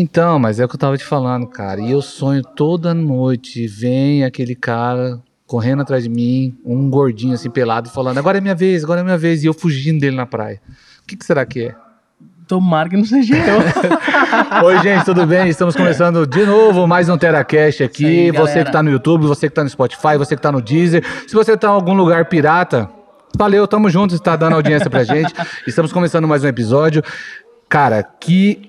Então, mas é o que eu tava te falando, cara. E eu sonho toda noite, vem aquele cara correndo atrás de mim, um gordinho assim pelado, falando: agora é minha vez, agora é minha vez. E eu fugindo dele na praia. O que, que será que é? Tomara que não seja eu. Oi, gente, tudo bem? Estamos começando de novo mais um TeraCast aqui. Aí, você que tá no YouTube, você que tá no Spotify, você que tá no Deezer. Se você tá em algum lugar pirata, valeu, tamo junto, está dando audiência pra gente. Estamos começando mais um episódio. Cara, que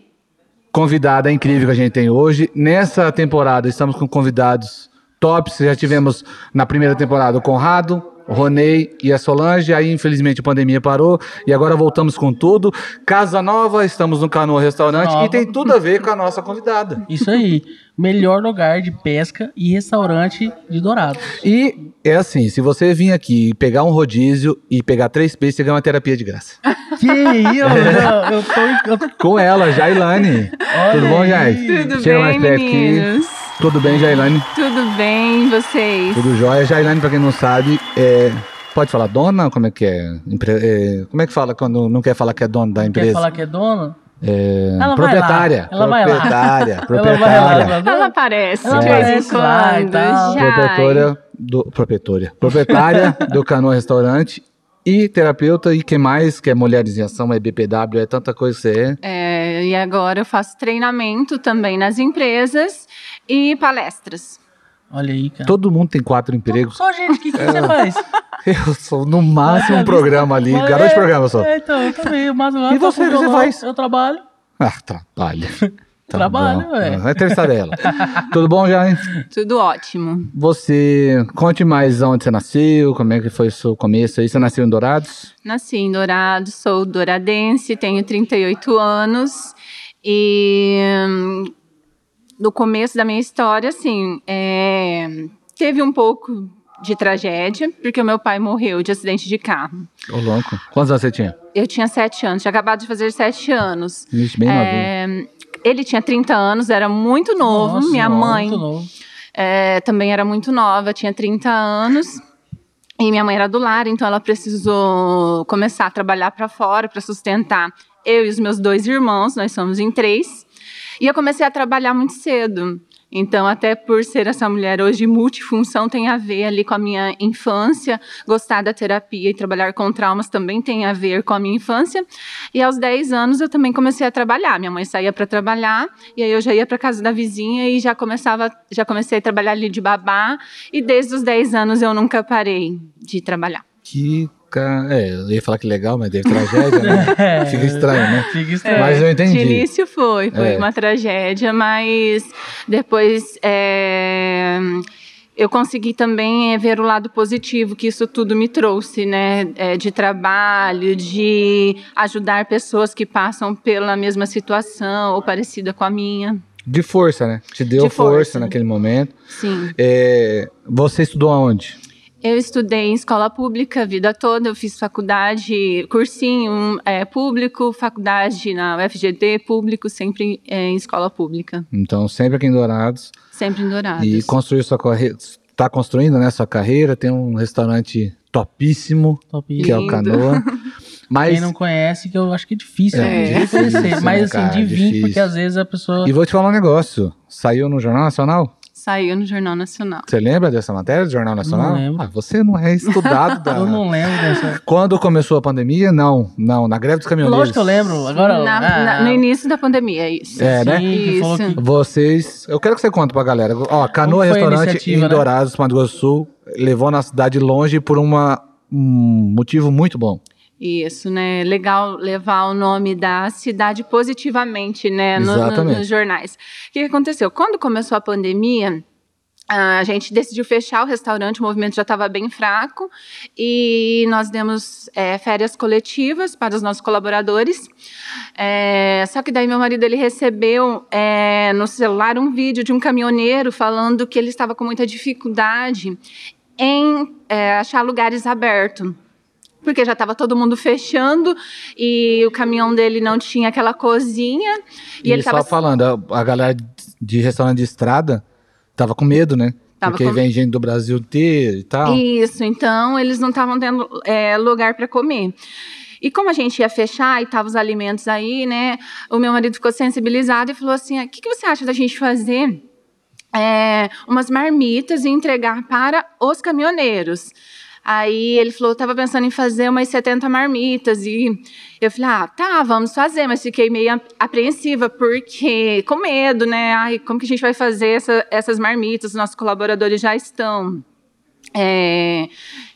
convidada incrível que a gente tem hoje. Nessa temporada estamos com convidados tops. Já tivemos na primeira temporada o Conrado, Ronei e a Solange. Aí, infelizmente, a pandemia parou e agora voltamos com tudo. Casa nova, estamos no Canoa Restaurante Nova. e tem tudo a ver com a nossa convidada. Isso aí. Melhor lugar de pesca e restaurante de Dourados. E é assim, se você vir aqui pegar um rodízio e pegar três peixes, você ganha uma terapia de graça. Que isso? Eu, eu tô. Eu tô Com ela, Jailane. Olha Tudo bom, aí. Jai? Tudo Chega bem, mais perto aqui. Tudo bem, Jailane? Tudo bem, vocês? Tudo jóia. Jailane, pra quem não sabe, é... pode falar dona? Como é que é? Empre- é, Como é que fala quando não quer falar que é dono da Quer empresa? falar que é dona? É, Ela vai proprietária. lá. Ela vai lá. proprietária. Ela proprietária. Ela aparece Ela de vez em quando. do. Proprietória. Proprietária do Canoa Restaurante e terapeuta. E que mais? Que é Mulheres em Ação, é BPW, é tanta coisa que você é. É, e agora eu faço treinamento também nas empresas e palestras. Olha aí, cara. Todo mundo tem quatro empregos. Só, gente, o que, que você faz? Eu sou no máximo um Mas, programa ali. Mas Garoto de é- programa só. É, então, eu também. Mas agora E você, o que você faz? Eu trabalho. Ah, trabalho. Tá Trabalho, ué. Ah, Entrevistar ela. Tudo bom, Jair? Tudo ótimo. Você, conte mais onde você nasceu, como é que foi o seu começo aí. Você nasceu em Dourados? Nasci em Dourados, sou douradense, tenho 38 anos e hum, no começo da minha história, assim, é, teve um pouco de tragédia, porque o meu pai morreu de acidente de carro. Ô, louco. Quantos anos você tinha? Eu tinha sete anos, tinha acabado de fazer sete anos. Vixe, bem novinho. É, ele tinha 30 anos, era muito novo. Nossa, Minha ó, mãe é, também era muito nova, tinha 30 anos. E minha mãe era do lar, então ela precisou começar a trabalhar para fora para sustentar eu e os meus dois irmãos, nós somos em três. E eu comecei a trabalhar muito cedo. Então, até por ser essa mulher hoje multifunção, tem a ver ali com a minha infância. Gostar da terapia e trabalhar com traumas também tem a ver com a minha infância. E aos 10 anos eu também comecei a trabalhar. Minha mãe saía para trabalhar e aí eu já ia para casa da vizinha e já começava, já comecei a trabalhar ali de babá. E desde os 10 anos eu nunca parei de trabalhar. Que. É, eu ia falar que legal, mas teve tragédia, né? É. Fica estranho, né? Fica estranho. Mas eu entendi. De início foi, foi É. uma tragédia, mas depois é, eu consegui também é, ver o lado positivo que isso tudo me trouxe, né? É, de trabalho, de ajudar pessoas que passam pela mesma situação ou parecida com a minha. De força, né? Te deu De força. força. naquele momento. Sim. É, você estudou aonde? Eu estudei em escola pública a vida toda, eu fiz faculdade, cursinho é, público, faculdade na UFGD, público, sempre é, em escola pública, Então, sempre aqui em Dourados. sempre em Dourados. E construiu sua carreira. Está construindo, né? Sua carreira. Tem um restaurante topíssimo, Top. que é o. Canoa. Mas. Quem não conhece, que eu acho que é difícil, É, né? de difícil, conhecer. Mas assim, cara, de vir, difícil. porque às vezes a pessoa. E vou te falar um negócio. Saiu no Jornal Nacional? Saiu no Jornal Nacional. Você lembra dessa matéria do Jornal Nacional? lembro. Ah, você não é estudado da. Eu não lembro dessa. Quando começou a pandemia? Não, não. Na greve dos caminhoneiros. Lógico que eu lembro. Agora. Na- ah, na- no início da pandemia, isso. É, né? Isso. que- Vocês. Eu quero que você conte pra galera. Ó, Canoa Restaurante em né? Dourados, Mato Grosso do Sul, levou na cidade longe por uma, um motivo muito bom. Isso, né? Legal levar o nome da cidade positivamente, né? no- no- nos jornais. O que aconteceu? Quando começou a pandemia, a gente decidiu fechar o restaurante, o movimento já estava bem fraco, e nós demos é, férias coletivas para os nossos colaboradores. É, só que daí meu marido ele recebeu é, no celular um vídeo de um caminhoneiro falando que ele estava com muita dificuldade em é, achar lugares abertos porque já estava todo mundo fechando e o caminhão dele não tinha aquela cozinha e, E, ele só estava falando, a, galera de restaurante de estrada tava com medo, né? Tava Porque com- vem gente do Brasil inteiro e tal. Isso, então eles não estavam tendo é, lugar para comer. E como a gente ia fechar e tava os alimentos aí, né? O meu marido ficou sensibilizado e falou assim: o que, que você acha da gente fazer é, umas marmitas e entregar para os caminhoneiros? Aí ele falou, estava pensando em fazer umas 70 marmitas. E eu falei, ah, tá, vamos fazer. Mas fiquei meio apreensiva, porque com medo, né? Ai, como que a gente vai fazer essa, essas marmitas? Os nossos colaboradores já estão é,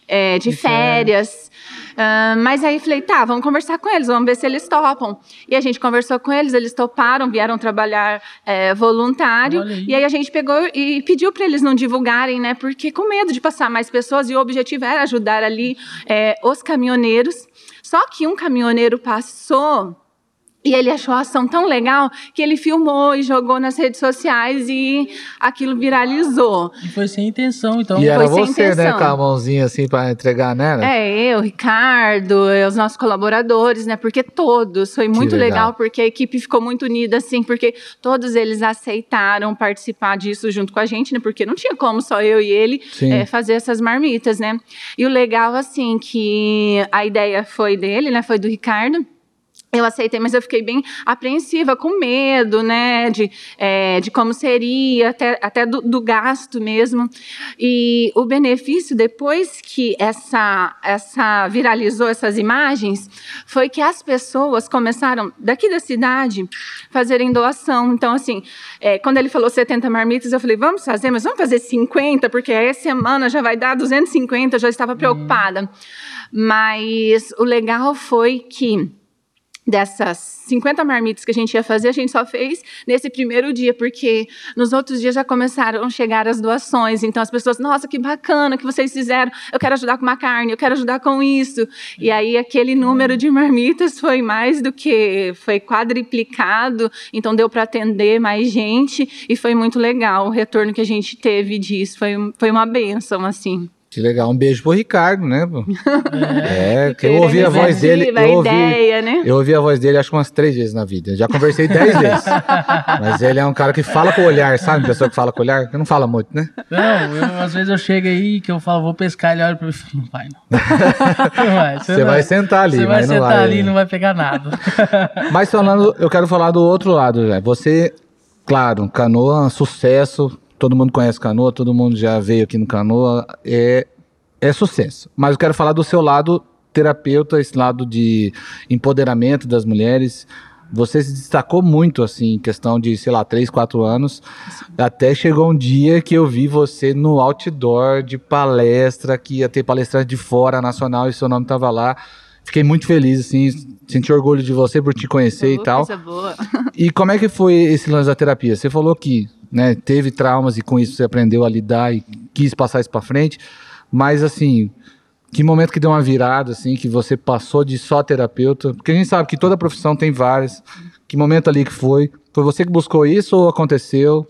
é, de férias. Uh, mas aí falei, tá, vamos conversar com eles, vamos ver se eles topam. E a gente conversou com eles, eles toparam, vieram trabalhar é, voluntário. Aí. E aí a gente pegou e pediu para eles não divulgarem, né? Porque com medo de passar mais pessoas, e o objetivo era ajudar ali é, os caminhoneiros. Só que um caminhoneiro passou e ele achou a ação tão legal que ele filmou e jogou nas redes sociais e aquilo viralizou. E foi sem intenção, então. E era foi você, né, com a mãozinha assim para entregar nela? É, eu, Ricardo, os nossos colaboradores, né? Porque todos. Foi muito legal. legal. porque a equipe ficou muito unida, assim, porque todos eles aceitaram participar disso junto com a gente, né? Porque não tinha como só eu e ele é, fazer essas marmitas, né? E o legal, assim, que a ideia foi dele, né? Foi do Ricardo eu aceitei, mas eu fiquei bem apreensiva, com medo, né, de, é, de como seria, até, até do, do, gasto mesmo. E o benefício, depois que essa, essa viralizou essas imagens, foi que as pessoas começaram, daqui da cidade, fazerem doação. Então, assim, é, quando ele falou 70 marmitas, eu falei, vamos fazer, mas vamos fazer 50, porque essa semana já vai dar 250, eu já estava preocupada. Uhum. Mas o legal foi que dessas 50 marmitas que a gente ia fazer, a gente só fez nesse primeiro dia, porque nos outros dias já começaram a chegar as doações. Então as pessoas, nossa, que bacana que vocês fizeram. Eu quero ajudar com uma carne, eu quero ajudar com isso. E aí aquele número de marmitas foi mais do que foi quadriplicado, então deu para atender mais gente e foi muito legal o retorno que a gente teve disso. Foi, foi uma benção assim. Que legal, um beijo pro Ricardo, né? É, é que eu ouvi a voz dele. Eu ouvi, ideia, né? eu ouvi a voz dele acho que umas três vezes na vida. Já conversei dez vezes. Mas ele é um cara que fala com o olhar, sabe? Pessoa que fala com o olhar, que não fala muito, né? Não, eu, às vezes eu chego aí que eu falo, vou pescar, ele olha pra mim e não vai, não. não vai, você, você vai, sentar ali, Você vai sentar vai, ali e não vai pegar nada. Mas falando, eu quero falar do outro lado, velho. Você, claro, canoa, sucesso todo mundo conhece canoa, todo mundo já veio aqui no canoa, é, é sucesso. Mas eu quero falar do seu lado terapeuta, esse lado de empoderamento das mulheres. Você se destacou muito, assim, em questão de, sei lá, 3, 4 anos. Até chegou um dia que eu vi você no outdoor de palestra, que ia ter palestrante de fora, nacional, e seu nome estava lá. Fiquei muito feliz, assim, senti orgulho de você por te conhecer e tal. Boa. E como é que foi esse lance da terapia? Você falou que né, teve traumas e com isso você aprendeu a lidar e quis passar isso para frente. Mas assim, que momento que deu uma virada assim, que você passou de só terapeuta? Porque a gente sabe que toda profissão tem várias. Que momento ali que foi? Foi você que buscou isso ou aconteceu?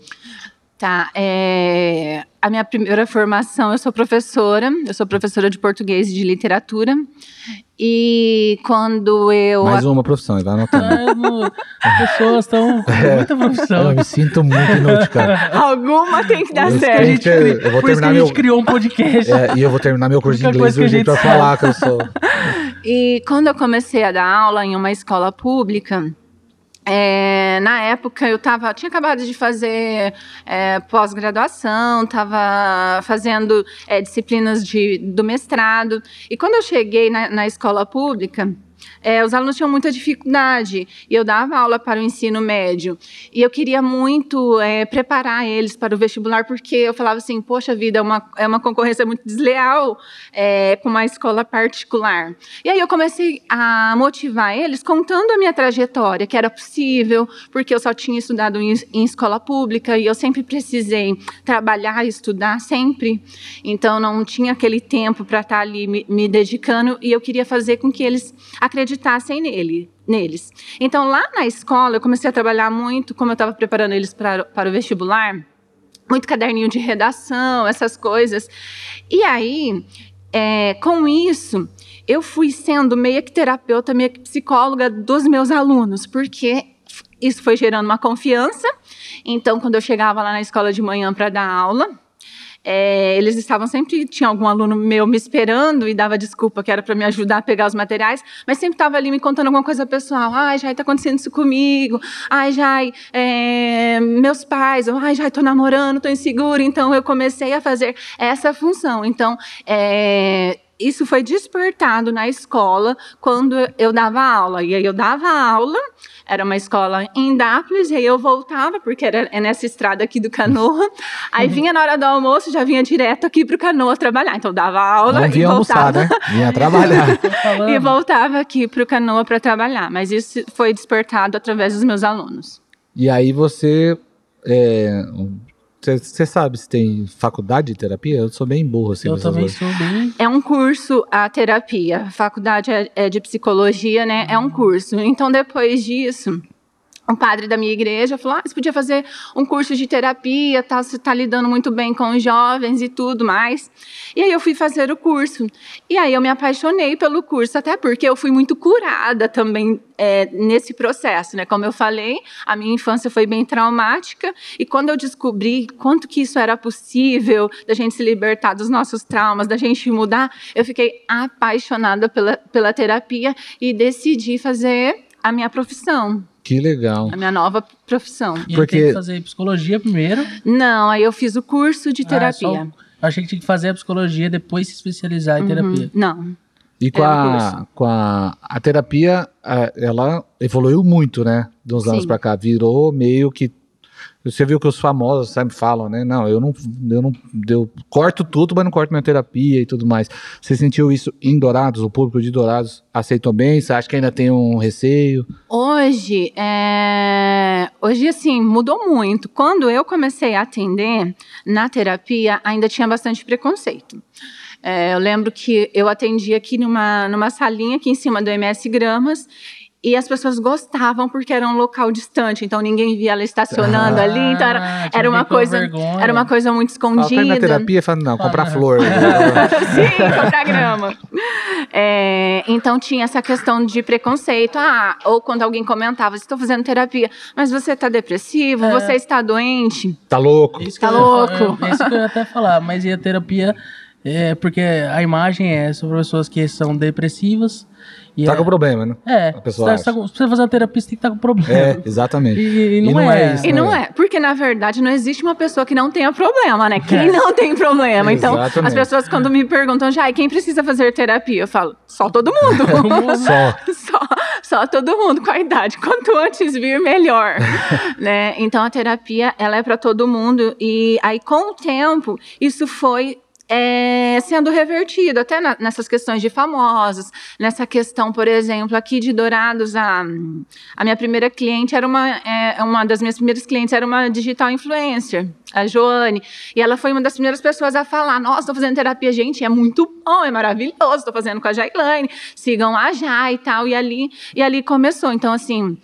Tá, é, a minha primeira formação, eu sou professora, eu sou professora de português e de literatura. E quando eu. Mais uma profissão, vai anotando. As pessoas estão com é, muita profissão. Eu me sinto muito inútil, cara. Alguma tem que dar eu certo. Gente, eu vou Por terminar meu... a gente criou um podcast. É, e eu vou terminar meu curso de inglês e o jeito pra falar que eu sou. E quando eu comecei a dar aula em uma escola pública, é, na época eu tava, tinha acabado de fazer é, pós-graduação, estava fazendo é, disciplinas de, do mestrado. E quando eu cheguei na, na escola pública, é, os alunos tinham muita dificuldade e eu dava aula para o ensino médio e eu queria muito é, preparar eles para o vestibular porque eu falava assim, poxa vida, é uma, é uma concorrência muito desleal é, com uma escola particular. E aí eu comecei a motivar eles contando a minha trajetória, que era possível, porque eu só tinha estudado em, em escola pública e eu sempre precisei trabalhar estudar, sempre. Então não tinha aquele tempo para estar ali me, me dedicando e eu queria fazer com que eles acreditassem nele, neles. Então, lá na escola, eu comecei a trabalhar muito, como eu estava preparando eles para, para o vestibular, muito caderninho de redação, essas coisas. E aí, é, com isso, eu fui sendo meio que terapeuta, meio que psicóloga dos meus alunos, porque isso foi gerando uma confiança. Então, quando eu chegava lá na escola de manhã para dar aula, é, eles estavam sempre, tinha algum aluno meu me esperando e dava desculpa que era para me ajudar a pegar os materiais, mas sempre estava ali me contando alguma coisa pessoal. Ai, já está acontecendo isso comigo. Ai, já, é, meus pais. Ai, já estou namorando, estou insegura. Então eu comecei a fazer essa função. Então, é, isso foi despertado na escola quando eu dava aula. E aí eu dava aula, era uma escola em Dápolis, e aí eu voltava, porque era é nessa estrada aqui do Canoa. Aí vinha na hora do almoço, já vinha direto aqui para o Canoa trabalhar. Então eu dava aula Não e vinha almoçar, voltava. né? Vinha trabalhar. E voltava aqui para o Canoa para trabalhar. Mas isso foi despertado através dos meus alunos. e aí você. Você sabe se tem faculdade de terapia? Eu sou bem burro assim. Eu também coisas. sou bem. É um curso a terapia. A faculdade é, é de psicologia, né? É um curso. Então, depois disso, o padre da minha igreja falou: ah, você podia fazer um curso de terapia, tá, você está lidando muito bem com os jovens e tudo mais. E aí eu fui fazer o curso. E aí eu me apaixonei pelo curso, até porque eu fui muito curada também é, nesse processo, né? Como eu falei, a minha infância foi bem traumática e quando eu descobri quanto que isso era possível, da gente se libertar dos nossos traumas, da gente mudar, eu fiquei apaixonada pela, pela terapia e decidi fazer a minha profissão, Que legal. a minha nova profissão. E Porque- tem que fazer psicologia primeiro. Não, aí eu fiz o curso de Ah, terapia. só- eu achei que tinha que fazer a psicologia depois se especializar em terapia. Uhum. Não. E com, É a, com a, a terapia, a- ela evoluiu muito, né? De uns anos pra cá. Virou meio que. Você viu que os famosos sempre falam, né? Não, eu não, eu não. Eu corto tudo, mas não corto minha terapia e tudo mais. Você sentiu isso em Dourados? O público de Dourados aceitou bem? Você acha que ainda tem um receio? Hoje, é... hoje assim, mudou muito. Quando eu comecei a atender na terapia, ainda tinha bastante preconceito. É, eu lembro que eu atendi aqui numa, numa salinha aqui em cima do MS Gramas e as pessoas gostavam porque era um local distante, então ninguém via ela estacionando ali, então era, Ah, era uma coisa, vergonha. era uma coisa muito Fala, "Quer ir na escondida. terapia? Fala, não, comprar Ah. flor. Sim, comprar grama. É, então tinha essa questão de preconceito. Ah, ou quando alguém comentava, estou fazendo terapia, mas você está depressivo, É. você está doente. tá louco? Isso que Tá eu ia falar- louco. é, isso que eu ia até falar, mas e a terapia é porque a imagem é sobre pessoas que são depressivas. E Tá é, com problema, né? é, a pessoa você tá- se você fazer uma terapia, você tem que estar com problema. É, exatamente. E, e não, E não é. é isso, E não É. é, porque na verdade não existe uma pessoa que não tenha problema, né? Quem não tem problema? Então, Exatamente. as pessoas quando me perguntam, já, quem precisa fazer terapia? Eu falo, só todo mundo. Só. só, só todo mundo com a idade. Quanto antes vir, melhor. né? Então a terapia ela é para todo mundo e aí com o tempo isso foi é, sendo revertido até na- nessas questões de famosos, nessa questão, por exemplo, aqui de Dourados, a, a minha primeira cliente era uma, é, uma das minhas primeiras clientes era uma digital influencer, a Joane, e ela foi uma das primeiras pessoas a falar, nossa, estou fazendo terapia, gente, é muito bom, é maravilhoso, estou fazendo com a Jailane, sigam a Jai e tal, e ali, e ali começou, então assim,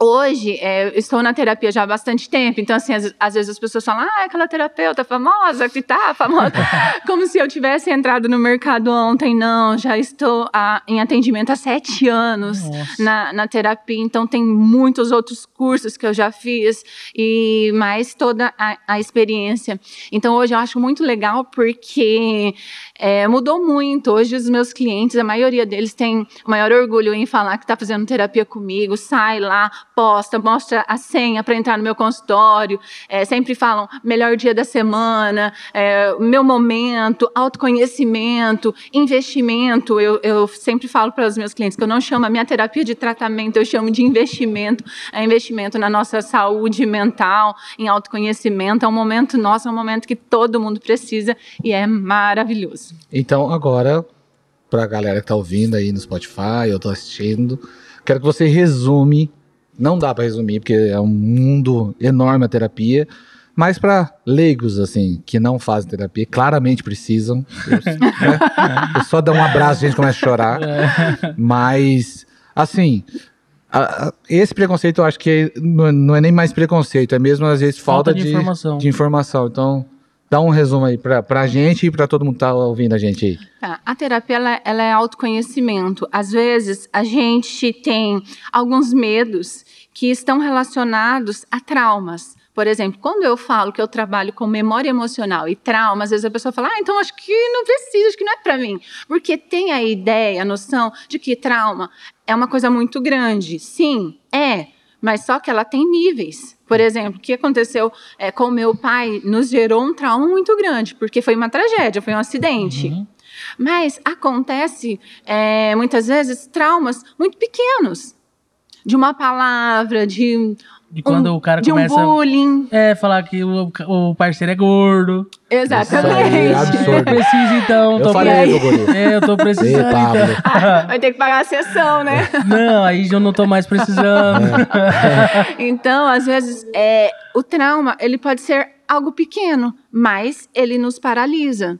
Hoje, é, eu estou na terapia já há bastante tempo, então, assim, às, às vezes as pessoas falam, ah, aquela terapeuta famosa que tá famosa, como se eu tivesse entrado no mercado ontem. Não, já estou ah, em atendimento há sete anos na, na terapia, então tem muitos outros cursos que eu já fiz e mais toda a, a experiência. Então, hoje eu acho muito legal porque é, mudou muito. Hoje, os meus clientes, a maioria deles tem o maior orgulho em falar que está fazendo terapia comigo, sai lá, posta, mostra a senha para entrar no meu consultório. É, sempre falam melhor dia da semana, é, meu momento, autoconhecimento, investimento. Eu, eu sempre falo para os meus clientes que eu não chamo a minha terapia de tratamento, eu chamo de investimento. É investimento na nossa saúde mental, em autoconhecimento. É um momento nosso, é um momento que todo mundo precisa e é maravilhoso. Então, agora, pra galera que tá ouvindo aí no Spotify, eu tô assistindo, quero que você resume. Não dá pra resumir, porque é um mundo enorme a terapia. Mas pra leigos, assim, que não fazem terapia, claramente precisam. Eu, né? Só dar um abraço, a gente começa a chorar. Mas, assim, a- a- esse preconceito eu acho que não, é- não é nem mais preconceito, é mesmo às vezes falta, Falta de informação. de informação. Então, dá um resumo aí pra, pra gente e pra todo mundo que tá ouvindo a gente aí. Tá, A terapia ela, ela é autoconhecimento. Às vezes a gente tem alguns medos que estão relacionados a traumas. Por exemplo, quando eu falo que eu trabalho com memória emocional e trauma, às vezes a pessoa fala, ah, então acho que não precisa, acho que não é para mim. Porque tem a ideia, a noção de que trauma é uma coisa muito grande. Sim, é, mas só que ela tem níveis. Por exemplo, o que aconteceu é, com o meu pai nos gerou um trauma muito grande, porque foi uma tragédia, foi um acidente. Uhum. Mas acontece é, muitas vezes traumas muito pequenos. De uma palavra, de de quando um, o cara de começa. Um bullying. É, falar que o, o parceiro é gordo. Exatamente. É absurdo. Eu preciso, então. Eu tô falei guri. É, eu tô precisando. Ei, Pablo. então. Vai ter que pagar a sessão, né? Não, aí eu não tô mais precisando. então, às vezes, é, o trauma, ele pode ser algo pequeno, mas ele nos paralisa.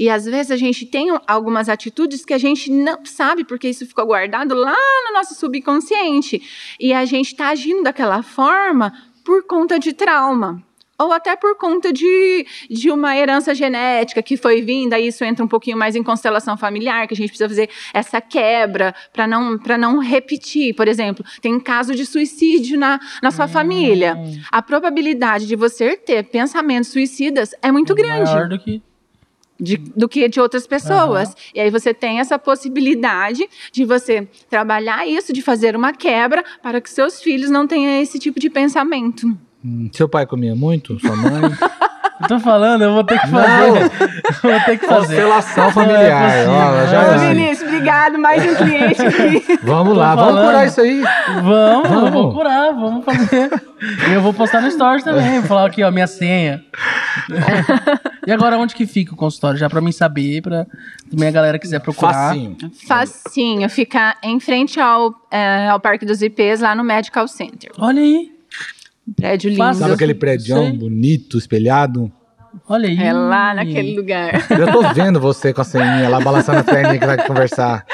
E às vezes a gente tem algumas atitudes que a gente não sabe, porque isso ficou guardado lá no nosso subconsciente. E a gente está agindo daquela forma por conta de trauma. Ou até por conta de, de uma herança genética que foi vinda, isso entra um pouquinho mais em constelação familiar, que a gente precisa fazer essa quebra para não, não repetir. Por exemplo, tem caso de suicídio na, na sua hum. família. A probabilidade de você ter pensamentos suicidas é muito é grande. Maior do que de, do que de outras pessoas. Uhum. E aí você tem essa possibilidade de você trabalhar isso, de fazer uma quebra para que seus filhos não tenham esse tipo de pensamento. Hum, seu pai comia muito? Sua mãe? Eu tô falando, eu vou ter que fazer. vou ter que fazer. Constelação familiar. É Ó, já Ô, Vinícius, obrigado. Mais um cliente aqui. Vamos lá, falando. vamos curar isso aí. Vamos, vamos, vamos curar, vamos fazer. E eu vou postar no Stories também. Vou falar aqui, ó, minha senha. e agora, onde que fica o consultório? Já pra mim saber, pra também a galera quiser procurar. Facinho. Facinho. Fica em frente ao, é, ao Parque dos IPs, lá no Medical Center. Olha aí. Prédio lindo. Sabe aquele prédio bonito, espelhado? Olha aí. É lá naquele lugar. Eu tô vendo você com a ceninha lá balançando a perninha que vai conversar.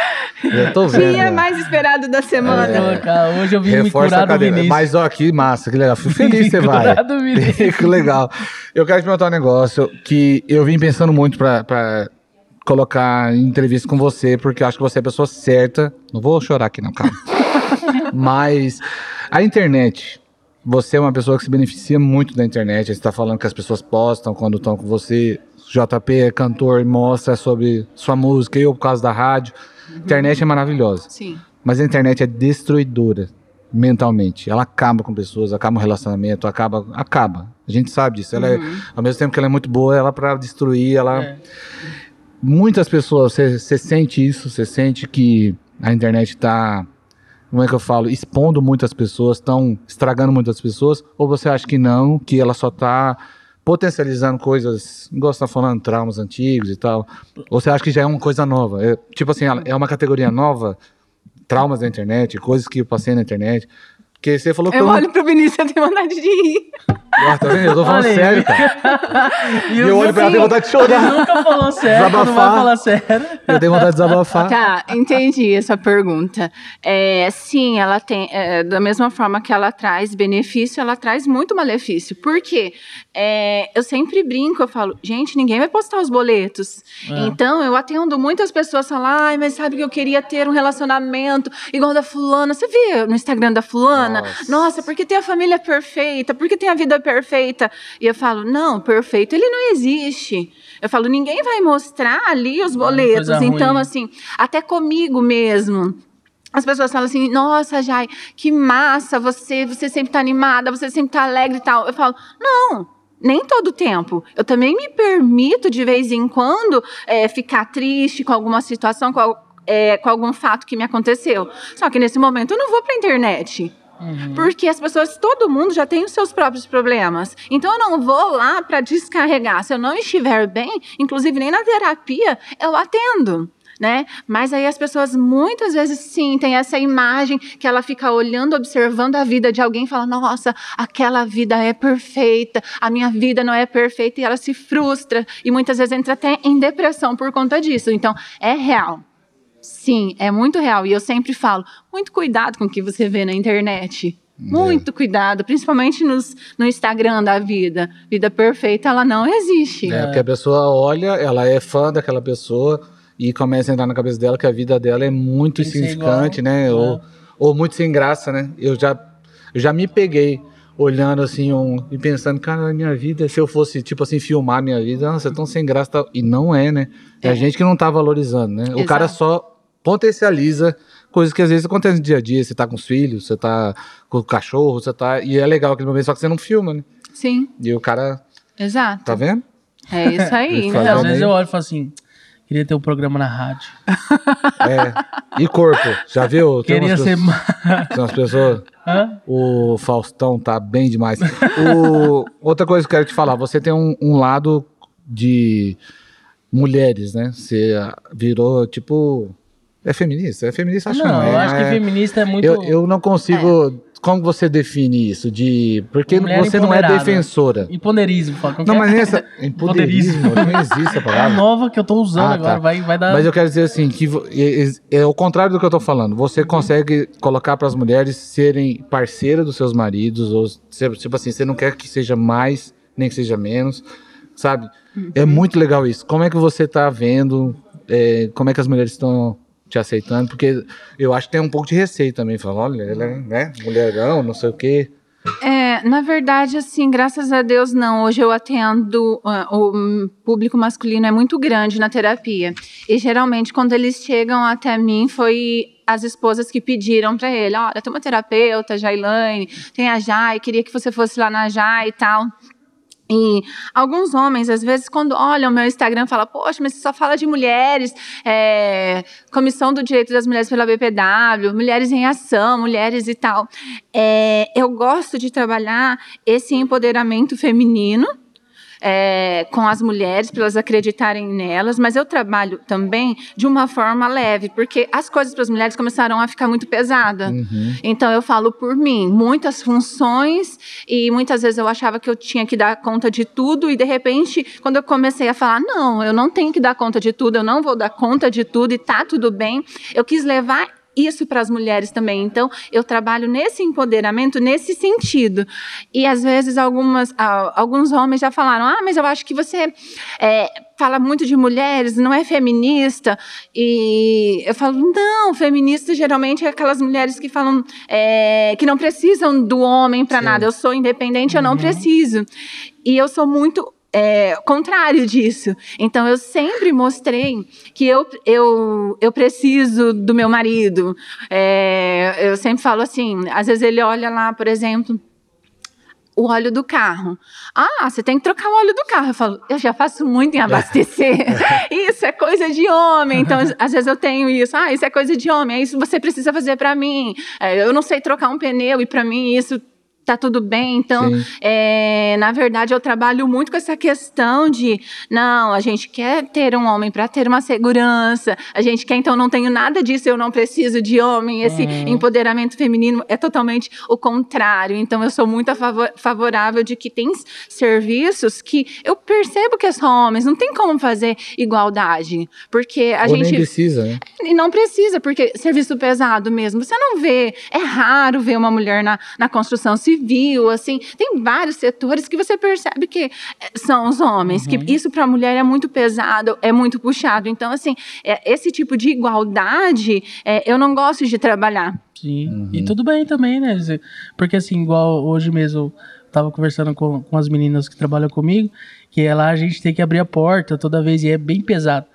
Eu tô vendo. Dia mais esperado da semana. É, cara, hoje eu vim Reforça me curar do Vinícius. Mas ó, que massa, que legal. Fui feliz que você vai. que legal. Eu quero te perguntar um negócio que eu vim pensando muito pra, pra colocar em entrevista com você, porque eu acho que você é a pessoa certa. Não vou chorar aqui não, calma. Mas a internet você é uma pessoa que se beneficia muito da internet. Você está falando que as pessoas postam quando estão com você. JP é cantor e mostra sobre sua música, eu por causa da rádio. Uhum. Internet é maravilhosa. Sim. Mas a internet é destruidora mentalmente. Ela acaba com pessoas, acaba o relacionamento, acaba, acaba. A gente sabe disso. Ela é, uhum. é, ao mesmo tempo que ela é muito boa, ela para destruir, ela é. muitas pessoas, você sente isso, você sente que a internet está como é que eu falo, expondo muitas pessoas, estão estragando muitas pessoas, ou você acha que não, que ela só está potencializando coisas, você tá falando, traumas antigos e tal, ou você acha que já é uma coisa nova? É, tipo assim, é uma categoria nova, traumas da internet, coisas que eu passei na internet, porque você falou que. Eu, eu olho pro Vinícius e tenho vontade de rir. Tá vendo? Eu tô falando Olha sério, cara. e eu olho pra ela e tenho vontade de chorar. Ele nunca falou sério, desabafar. não vai falar sério. Eu tenho vontade de desabafar. Tá, entendi essa pergunta. É, sim, ela tem, é, da mesma forma que ela traz benefício, ela traz muito malefício. Por quê? É, eu sempre brinco, eu falo, gente, ninguém vai postar os boletos. É. Então, eu atendo muitas pessoas falam, ai, mas sabe que eu queria ter um relacionamento igual da fulana. Você vê no Instagram da fulana? Nossa, Nossa porque tem a família perfeita, porque tem a vida perfeita. E eu falo, não, perfeito, ele não existe. Eu falo, ninguém vai mostrar ali os boletos. Então, ruim. assim, até comigo mesmo. As pessoas falam assim, nossa, Jai, que massa, você, você sempre tá animada, você sempre tá alegre e tal. Eu falo, não, nem todo tempo. Eu também me permito, de vez em quando, é, ficar triste com alguma situação, com, é, com algum fato que me aconteceu. Só que nesse momento eu não vou para a internet. Uhum. Porque as pessoas, todo mundo já tem os seus próprios problemas. Então eu não vou lá para descarregar. Se eu não estiver bem, inclusive nem na terapia, eu atendo. Né? Mas aí as pessoas muitas vezes sim essa imagem que ela fica olhando, observando a vida de alguém e fala: "Nossa, aquela vida é perfeita, a minha vida não é perfeita" e ela se frustra e muitas vezes entra até em depressão por conta disso. Então, é real. Sim, é muito real. E eu sempre falo: muito cuidado com o que você vê na internet. Muito é. cuidado, principalmente nos, no Instagram da vida. Vida perfeita, ela não existe. É, porque a pessoa olha, ela é fã daquela pessoa e começa a entrar na cabeça dela que a vida dela é muito insignificante, né? É. Ou, ou muito sem graça, né? Eu já, eu já me peguei olhando assim um, e pensando, cara, minha vida, se eu fosse, tipo assim, filmar minha vida, nossa, é tão sem graça. Tal. E não é, né? É, a gente que não tá valorizando, né? O cara Exato. só potencializa coisas que às vezes acontecem no dia a dia. Você tá com os filhos, você tá com o cachorro, você tá. E é legal aquele momento, só que você não filma, né? Sim, E o cara, exato. tá vendo? É isso aí. Ele Às então. vezes eu olho e falo assim, queria ter um programa na rádio. É. E corpo, já viu? Tem Queria umas ser... pessoas- ma- Tem umas pessoas. Hã? O Faustão tá bem demais. O- outra coisa que eu quero te falar, você tem um, um lado de mulheres, né? Você ah, virou tipo. É feminista? É feminista? Acho que Não, não. é, eu acho que é- feminista é muito... Eu, eu não consigo. Como você define isso? De. Porque Mulher você não é defensora. Empoderismo. Fala, Não, é? mas nessa. Empoderismo. Não existe a É a palavra. nova que eu tô usando Ah, agora, tá. vai, vai dar... Mas eu quero dizer assim, que é, é, é o contrário do que eu tô falando. Você consegue colocar para as mulheres serem parceiras dos seus maridos, ou tipo assim, você não quer que seja mais, nem que seja menos, sabe? É Uhum. muito legal isso. Como é que você tá vendo, é, como é que as mulheres estão te aceitando? Porque eu acho que tem um pouco de receio também. Fala, olha, ela é né, mulherão, não sei o quê. É, na verdade, assim, graças a Deus, não. Hoje eu atendo ah, o público masculino é muito grande na terapia. E geralmente, quando eles chegam até mim, foi as esposas que pediram para ele: olha, tem uma terapeuta, Jailane, tem a Jai, queria que você fosse lá na Jai e tal. E alguns homens, às vezes, quando olham o meu Instagram, falam, poxa, mas você só fala de mulheres, é, Comissão do Direito das Mulheres pela BPW, Mulheres em Ação, Mulheres e tal. É, eu gosto de trabalhar esse empoderamento feminino, é, com as mulheres, para elas acreditarem nelas, mas eu trabalho também de uma forma leve, porque as coisas para as mulheres começaram a ficar muito pesadas. Uhum. Então eu falo por mim, muitas funções e muitas vezes eu achava que eu tinha que dar conta de tudo e de repente, quando eu comecei a falar, não, eu não tenho que dar conta de tudo, eu não vou dar conta de tudo e tá tudo bem, eu quis levar isso para as mulheres também. Então, eu trabalho nesse empoderamento, nesse sentido. E às vezes algumas, alguns homens já falaram: ah, mas eu acho que você é, fala muito de mulheres, não é feminista. E eu falo: não, feminista geralmente é aquelas mulheres que falam é, que não precisam do homem para nada. Eu sou independente, eu não preciso. E eu sou muito é, contrário disso. Então, eu sempre mostrei que eu, eu, eu preciso do meu marido. É, eu sempre falo assim: às vezes ele olha lá, por exemplo. O óleo do carro. Ah, você tem que trocar o óleo do carro. Eu falo, eu já faço muito em abastecer. isso é coisa de homem. Então, às vezes eu tenho isso. Ah, isso é coisa de homem. É isso que você precisa fazer para mim. É, eu não sei trocar um pneu e para mim isso tá tudo bem. Então, é, na verdade, eu trabalho muito com essa questão de, não, a gente quer ter um homem para ter uma segurança, a gente quer, então, não tenho nada disso, eu não preciso de homem. Esse empoderamento feminino é totalmente o contrário. Então, eu sou muito a favor- favorável de que tem serviços que eu percebo que são homens, não tem como fazer igualdade, porque a Ou gente. nem precisa, né? E não precisa, porque serviço pesado mesmo. Você não vê, é raro ver uma mulher na, na construção civil, assim. Tem vários setores que você percebe que eh, são os homens, que isso para a mulher é muito pesado, é muito puxado. Então, assim, é, esse tipo de igualdade, é, eu não gosto de trabalhar. Sim, e tudo bem também, né? Porque assim, igual hoje mesmo eu tava conversando com, com as meninas que trabalham comigo, que é lá a gente tem que abrir a porta toda vez e é bem pesado.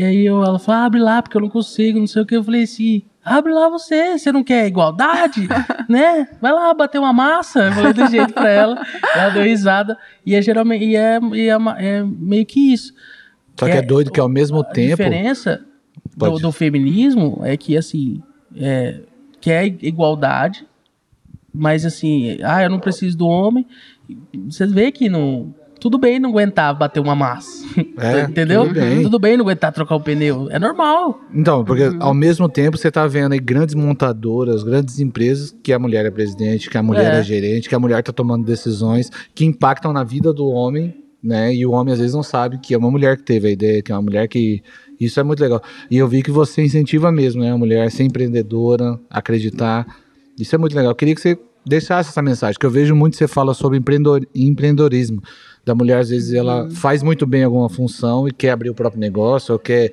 E aí eu, ela falou, abre lá, porque eu não consigo, não sei o que. Eu falei assim, abre lá você, você não quer igualdade, né? Vai lá bater uma massa. Eu falei do jeito pra ela, ela deu risada. E é geralmente, e é, e é, é meio que isso. Só que É, é doido que ao mesmo A tempo. diferença do, do feminismo é que, assim, é, quer igualdade, mas assim, ah, eu não preciso do homem. Você vê que não. Tudo bem não aguentar bater uma massa. É, Entendeu? tudo bem. não aguentar trocar o pneu. É normal. Então, porque Uhum. ao mesmo tempo você tá vendo aí grandes montadoras, grandes empresas que a mulher é presidente, que a mulher é, É. gerente, que a mulher tá tomando decisões que impactam na vida do homem, né? E o homem às vezes não sabe que é uma mulher que teve a ideia, que é uma mulher que isso é muito legal. E eu vi que você incentiva mesmo, né? A mulher a ser empreendedora, acreditar. Isso é muito legal. Eu queria que você deixasse essa mensagem, que eu vejo muito que você fala sobre empreendedor, empreendedorismo. Da mulher, às vezes, ela faz muito bem alguma função e quer abrir o próprio negócio, ou quer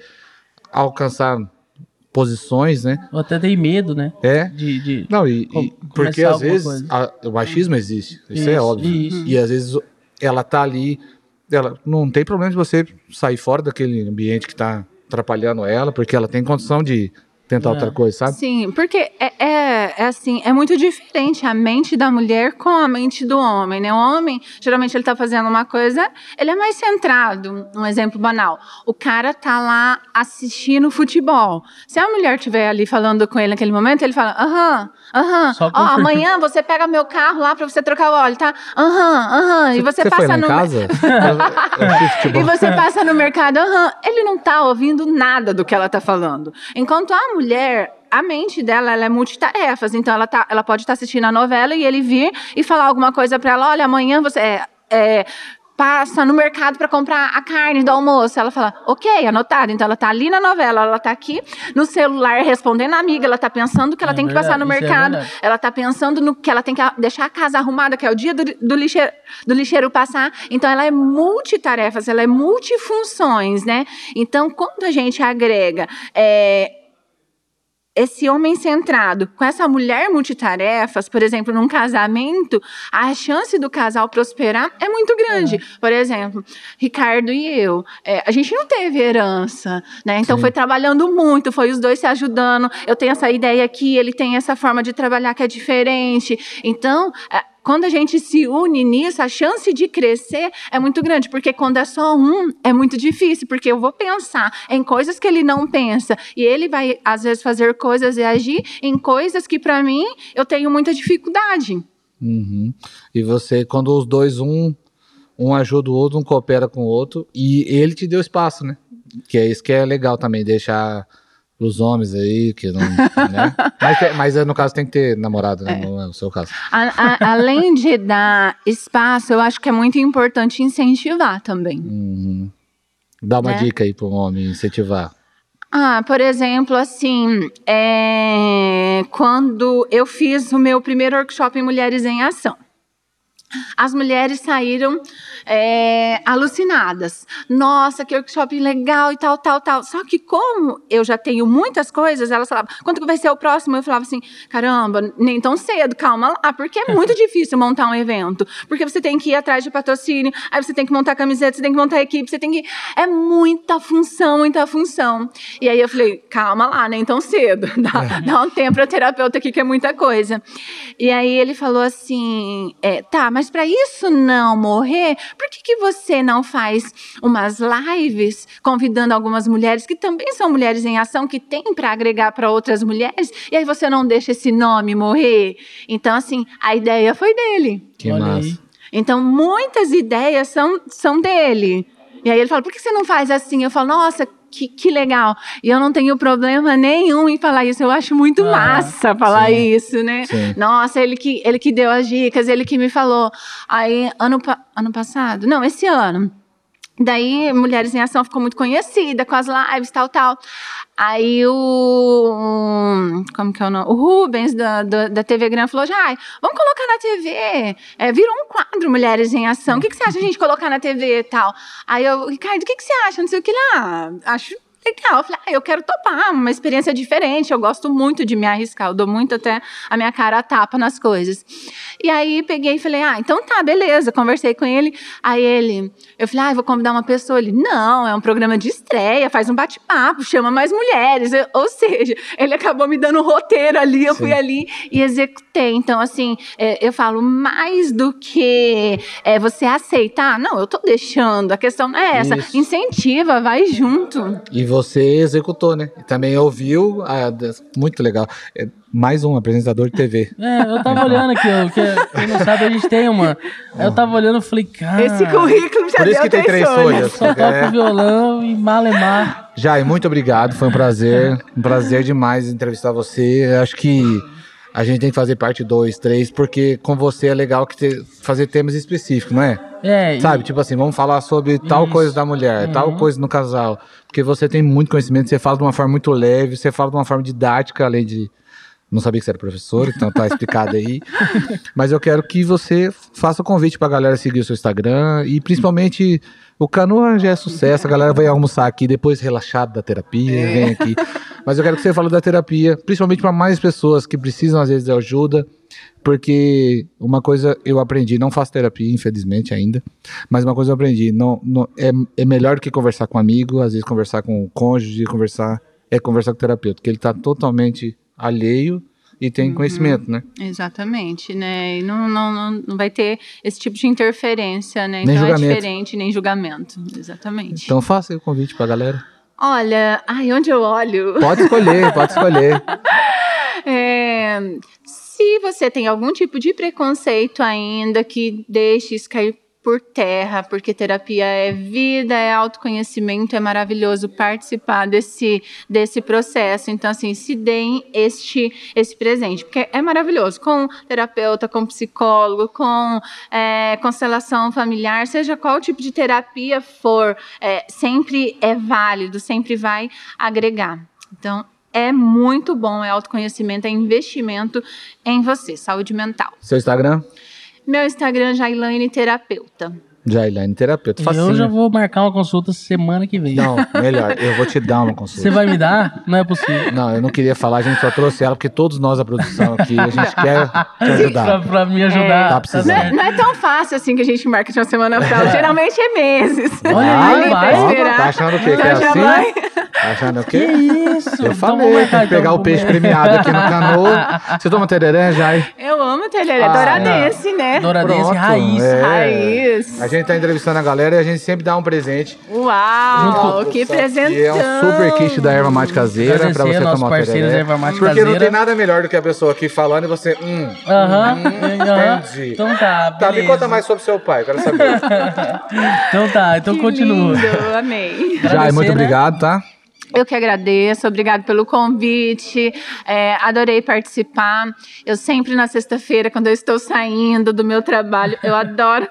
alcançar posições, né? Ou até tem medo, né? É. De, de... Não, e, e- porque às vezes a- o machismo existe, isso, é Isso, óbvio. isso. E às vezes ela tá ali, ela não tem problema de você sair fora daquele ambiente que tá atrapalhando ela, porque ela tem condição de tentar É. outra coisa, sabe? Sim, porque é, é, é assim, é muito diferente a mente da mulher com a mente do homem, né? O homem, geralmente ele tá fazendo uma coisa, ele é mais centrado. Um exemplo banal. O cara tá lá assistindo futebol. Se a mulher estiver ali falando com ele naquele momento, ele fala, aham, aham, ó, amanhã você pega meu carro lá pra você trocar o óleo, tá? Aham, aham. E você, foi passa em no... casa? E você passa no mercado, aham, ele não tá ouvindo nada do que ela tá falando. Enquanto a mulher, a mente dela, ela é multitarefas. Então, ela, tá, ela pode estar assistindo a novela e ele vir e falar alguma coisa pra ela, olha, amanhã você... É, é, passa no mercado para comprar a carne do almoço. Ela fala, ok, anotado. Então ela tá ali na novela, ela tá aqui no celular respondendo a amiga, ela tá pensando que ela É tem que passar no verdade, é mercado, verdade. ela tá pensando no que ela tem que deixar a casa arrumada, que é o dia do, do, lixeiro, do lixeiro passar. Então ela é multitarefas, ela é multifunções, né? Então quando a gente agrega é, esse homem centrado com essa mulher multitarefas, por exemplo, num casamento, a chance do casal prosperar é muito grande. Por exemplo, Ricardo e eu, é, a gente não teve herança, né? Então Sim. foi trabalhando muito, foi os dois se ajudando. Eu tenho essa ideia aqui, ele tem essa forma de trabalhar que é diferente. Então, é, quando a gente se une nisso, a chance de crescer é muito grande, porque quando é só um, é muito difícil, porque eu vou pensar em coisas que ele não pensa, e ele vai, às vezes, fazer coisas e agir em coisas que, para mim, eu tenho muita dificuldade. Uhum. E você, quando os dois, um, um ajuda o outro, um coopera com o outro, e ele te deu espaço, né? Que é isso que é legal também, deixar os homens aí, que não. né? mas, mas no caso tem que ter namorado, né? Não é o seu caso. A- a- além de dar espaço, eu acho que é muito importante incentivar também. Uhum. Dá uma Né? dica aí para um homem incentivar. Ah, por exemplo, assim, é, quando eu fiz o meu primeiro workshop em Mulheres em Ação. As mulheres saíram é, alucinadas. Nossa, que workshop legal e tal, tal, tal. Só que como eu já tenho muitas coisas, elas falavam, quando que vai ser o próximo? Eu falava assim, caramba, nem tão cedo, calma lá, porque é muito difícil montar um evento. Porque você tem que ir atrás de patrocínio, aí você tem que montar camiseta, você tem que montar equipe, você tem que... É muita função, muita função. E aí eu falei, calma lá, nem tão cedo. Dá, dá um tempo para terapeuta aqui, que é muita coisa. E aí ele falou assim, é, tá, mas para isso não morrer, por que, que você não faz umas lives convidando algumas mulheres que também são mulheres em ação, que tem para agregar para outras mulheres, e aí você não deixa esse nome morrer? Então, assim, a ideia foi dele. Que Olha massa. aí. Então, muitas ideias são, são dele. E aí ele fala, por que você não faz assim? Eu falo, nossa, que, que legal. E eu não tenho problema nenhum em falar isso. Eu acho muito Aham, massa falar sim, isso, né? sim. Nossa, ele que, ele que deu as dicas, ele que me falou. Aí, ano, ano passado? Não, esse ano. Daí, Mulheres em Ação ficou muito conhecida com as lives, tal, tal. Aí o. Como que é o nome? O Rubens da, da, da TV Gran falou: Jai, vamos colocar na TV. É, virou um quadro Mulheres em Ação. O que, que você acha de a gente colocar na TV e tal? Aí eu, Ricardo, o que, que você acha? Não sei o que lá. Acho legal. Eu falei, ah, eu quero topar, uma experiência diferente. Eu gosto muito de me arriscar. Eu dou muito até a minha cara a tapa nas coisas. E aí peguei e falei, ah, então tá, beleza. Conversei com ele. Aí ele, eu falei, ah, eu vou convidar uma pessoa. Ele, não, é um programa de estreia, faz um bate-papo, chama mais mulheres. Eu- ou seja, ele acabou me dando um roteiro ali, eu fui Sim. ali e executei. Então, assim, é, eu falo, mais do que é, você aceitar, não, eu tô deixando. A questão não é essa. Isso. Incentiva, vai junto. E você executou, né? E também ouviu. ah, muito legal. É mais um apresentador de TV. É, eu tava olhando aqui, ó, que quem não sabe, a gente tem uma. Aí eu tava olhando e falei, cara. Esse currículo já Por isso deu que tem três folhas. Só toca É. violão e malemar. Jai, muito obrigado. Foi um prazer. Um prazer demais entrevistar você. Eu Acho que a gente tem que fazer parte 2, 3, porque com você é legal que ter, fazer temas específicos, não é? É, e- Sabe, tipo assim, vamos falar sobre tal Isso. coisa da mulher, tal Uhum. coisa no casal. Porque você tem muito conhecimento, você fala de uma forma muito leve, você fala de uma forma didática, além de. Não sabia que você era professor, então tá explicado aí. Mas eu quero que você faça o convite pra galera seguir o seu Instagram e principalmente o Canoa já é sucesso, a galera vai almoçar aqui depois relaxado da terapia, vem aqui. Mas eu quero que você fale da terapia, principalmente para mais pessoas que precisam às vezes de ajuda, porque uma coisa eu aprendi, não faço terapia, infelizmente ainda, mas uma coisa eu aprendi, não, não é, é melhor do que conversar com um amigo, às vezes conversar com o cônjuge, conversar é conversar com o terapeuta, porque ele está totalmente alheio e tem conhecimento, né? Exatamente, né? E não, não, não, vai ter esse tipo de interferência, né? Nem então julgamento. é diferente, nem julgamento. Exatamente. Então faça o convite pra galera. Olha, ai, onde eu olho? Pode escolher, pode escolher. É, se você tem algum tipo de preconceito ainda, que deixe isso cair por terra, porque terapia é vida, é autoconhecimento, é maravilhoso participar desse, desse processo. Então, assim, se deem este, esse presente, porque é maravilhoso. Com terapeuta, com psicólogo, com é, constelação familiar, seja qual tipo de terapia for, é, sempre é válido, sempre vai agregar. Então, é muito bom, é autoconhecimento, é investimento em você, saúde mental. Seu Instagram? Meu Instagram, Jailane Terapeuta. Jailane Terapeuta. Eu Facinho. já vou marcar uma consulta semana que vem. Não, melhor, eu vou te dar uma Você consulta. vai me dar? Não é possível. Não, eu não queria falar, a gente só trouxe ela porque todos nós, a produção aqui, a gente quer te pra, ajudar. pra me ajudar. Tá precisando. Não é, não é tão fácil assim que a gente marca de uma semana pra outra. Geralmente é meses. Olha Ah, vai. Tá achando o quê? Que é já assim? vai. Tá achando o Que quê? isso? Eu Então falei, tem que pegar então, o peixe comer. premiado aqui no canoa. Você toma tereré, Jai? Eu amo telhar, é Ah, douradense, né? Douradense Pronto, raiz. é. Raiz. A gente tá entrevistando a galera e a gente sempre dá um presente. Uau, que presentão. Que é um super kit da erva mate caseira pra você tomar parceiros da erva mate Porque não tem nada melhor do que a pessoa aqui falando e você, hum, Aham, Hum, aham. entendi. Então tá, tá, me beleza. conta mais sobre seu pai, quero saber. Então tá, então Que continua. lindo, amei. Jai, muito né? obrigado, tá? Eu que agradeço, obrigado pelo convite, é, adorei participar. Eu sempre na sexta-feira, quando eu estou saindo do meu trabalho, eu adoro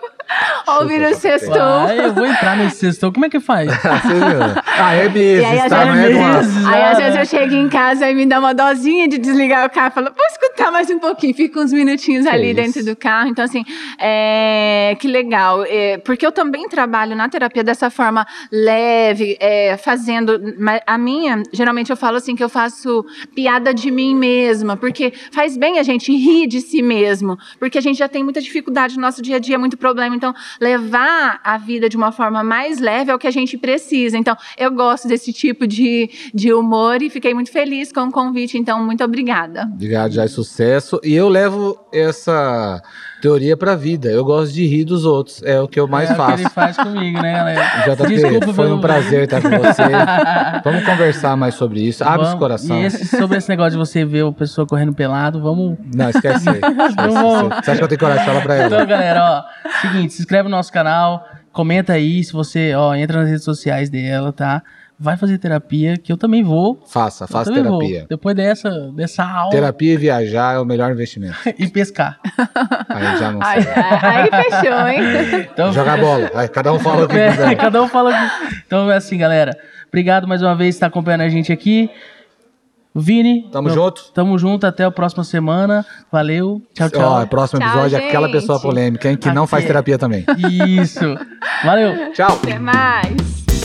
ouvir o sextou. Vai, eu vou entrar nesse sextou. Como é que faz? Ah? Ah, é meses, aí, às tá? Não é meses. Aí às vezes eu chego em casa e me dá uma dosinha de desligar o carro, falo, vou escutar mais um pouquinho, fico uns minutinhos ali isso. dentro do carro. Então, assim, é, que legal. É, porque eu também trabalho na terapia dessa forma leve, é, fazendo. mas A minha, geralmente eu falo assim que eu faço piada de mim mesma, porque faz bem a gente rir de si mesmo, porque a gente já tem muita dificuldade no nosso dia a dia, muito problema. Então, levar a vida de uma forma mais leve é o que a gente precisa. Então, eu gosto desse tipo de, de humor e fiquei muito feliz com o convite. Então, muito obrigada. Obrigado, Jai, sucesso. E eu levo essa teoria pra vida. Eu gosto de rir dos outros. É o que eu mais é o que faço. ele faz comigo, né, galera? JP, Desculpa foi um prazer estar com você. Vamos conversar mais sobre isso. Abre Vamos- coração. E esse- sobre esse negócio de você ver o pessoa correndo pelado, vamos. Não, esquece. Esquece. Você acha que eu tenho coragem de falar pra ela? Então, galera, ó, seguinte, se inscreve no nosso canal, comenta aí se você, ó, entra nas redes sociais dela, tá? Vai fazer terapia, que eu também vou. Faça, Eu faça terapia. Vou. Depois dessa, dessa aula Terapia e viajar é o melhor investimento. e pescar. Aí já não sei. ai, aí fechou, hein? Então, Jogar bola. Vai, cada um fala o que É, quiser. cada um fala. Então é assim, galera. Obrigado mais uma vez por estar acompanhando a gente aqui. Vini. Tamo meu- junto. Tamo junto. Até a próxima semana. Valeu. Tchau, tchau. Ó, próximo Tchau, episódio é aquela pessoa polêmica, hein? Que não faz Aqui. terapia também. Isso. Valeu. Tchau. Até mais.